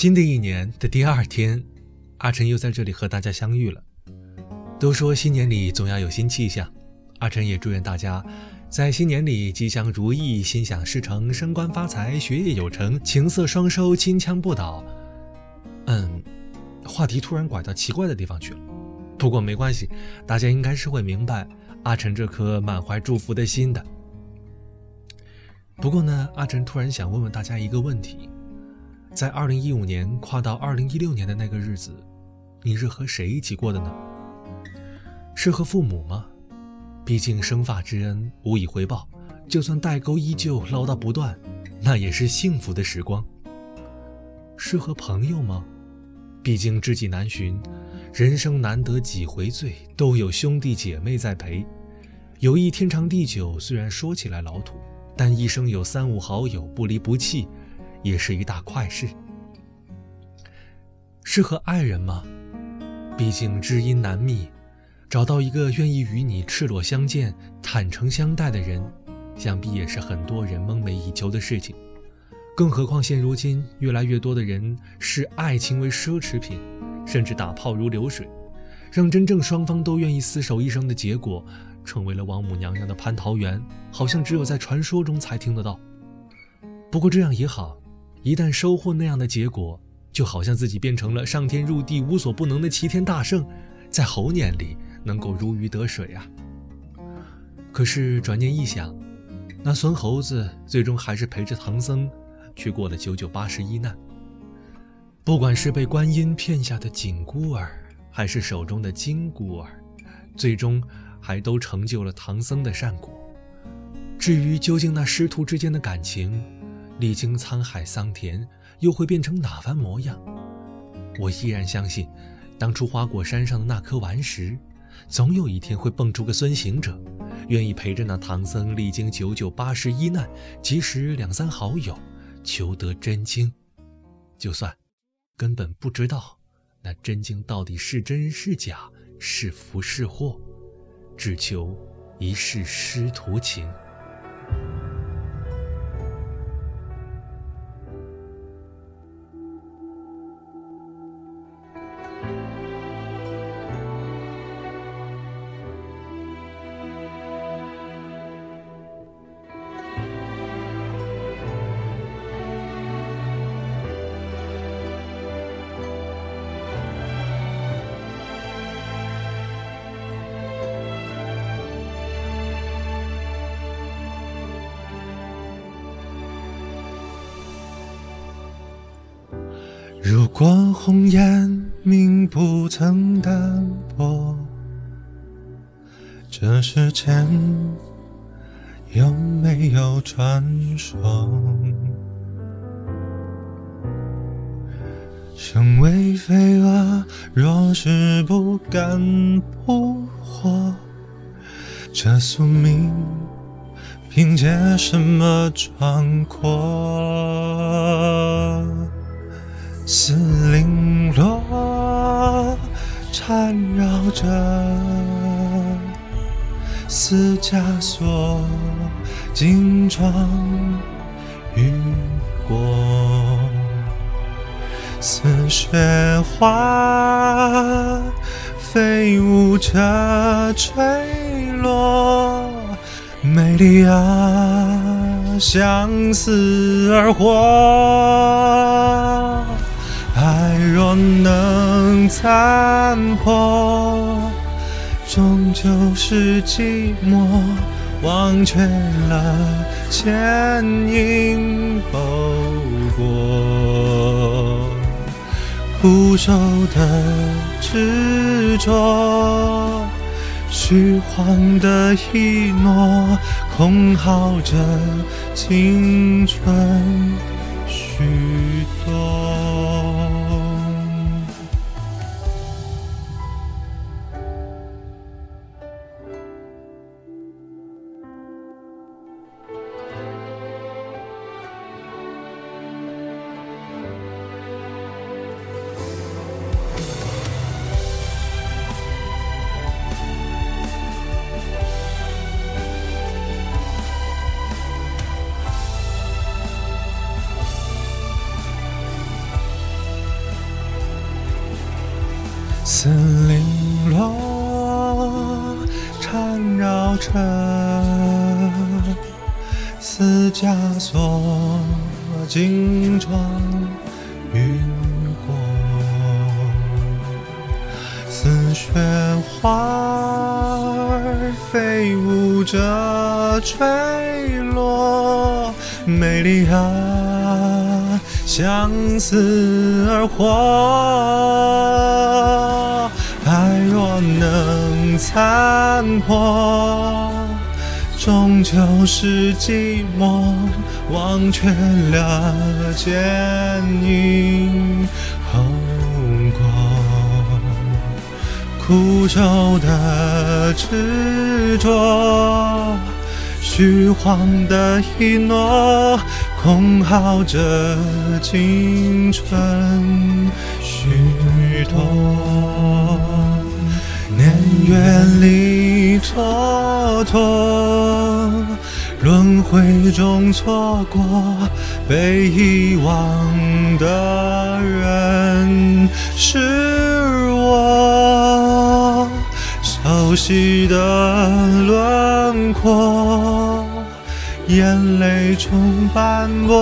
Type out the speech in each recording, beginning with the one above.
新的一年的第二天，阿晨又在这里和大家相遇了。都说新年里总要有新气象，阿晨也祝愿大家在新年里吉祥如意、心想事成、升官发财、学业有成、情色双收、金枪不倒。嗯，话题突然拐到奇怪的地方去了，不过没关系，大家应该是会明白阿晨这颗满怀祝福的心的。不过呢，阿晨突然想问问大家一个问题。在二零一五年跨到二零一六年的那个日子，你是和谁一起过的呢？是和父母吗？毕竟生发之恩无以回报，就算代沟依旧唠叨不断，那也是幸福的时光。是和朋友吗？毕竟知己难寻，人生难得几回醉，都有兄弟姐妹在陪。友谊天长地久，虽然说起来老土，但一生有三五好友不离不弃。也是一大快事。适合爱人吗？毕竟知音难觅，找到一个愿意与你赤裸相见、坦诚相待的人，想必也是很多人梦寐以求的事情。更何况现如今，越来越多的人视爱情为奢侈品，甚至打炮如流水，让真正双方都愿意厮守一生的结果，成为了王母娘娘的蟠桃园，好像只有在传说中才听得到。不过这样也好。一旦收获那样的结果，就好像自己变成了上天入地无所不能的齐天大圣，在猴年里能够如鱼得水啊。可是转念一想，那孙猴子最终还是陪着唐僧去过了九九八十一难。不管是被观音骗下的紧箍儿，还是手中的金箍儿，最终还都成就了唐僧的善果。至于究竟那师徒之间的感情，历经沧海桑田，又会变成哪番模样？我依然相信，当初花果山上的那颗顽石，总有一天会蹦出个孙行者，愿意陪着那唐僧历经九九八十一难，即使两三好友，求得真经。就算根本不知道那真经到底是真是假，是福是祸，只求一世师徒情。如果红颜命不曾淡薄，这世间有没有传说？身为飞蛾，若是不甘扑火，这宿命凭借什么壮阔？似零落缠绕着，似枷锁金装玉裹，似雪花飞舞着坠落，美丽啊，相思而活。若能残破，终究是寂寞，忘却了牵引后果，固守的执着，虚晃的一诺，空耗着青春许多。森林落缠绕着似枷锁，金装云过，似雪花飞舞着坠落，美丽啊，相思而活。若能残破，终究是寂寞。忘却了剪影后果，苦守的执着，虚晃的一诺，空耗着青春虚脱。年月里蹉跎，轮回中错过，被遗忘的人是我，熟悉的轮廓，眼泪中斑驳，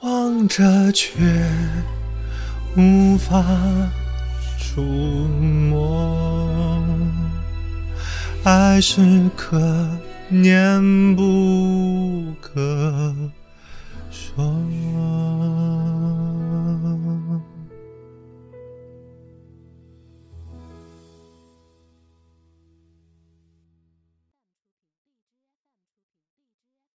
望着却。无法触摸，爱是可念不可说。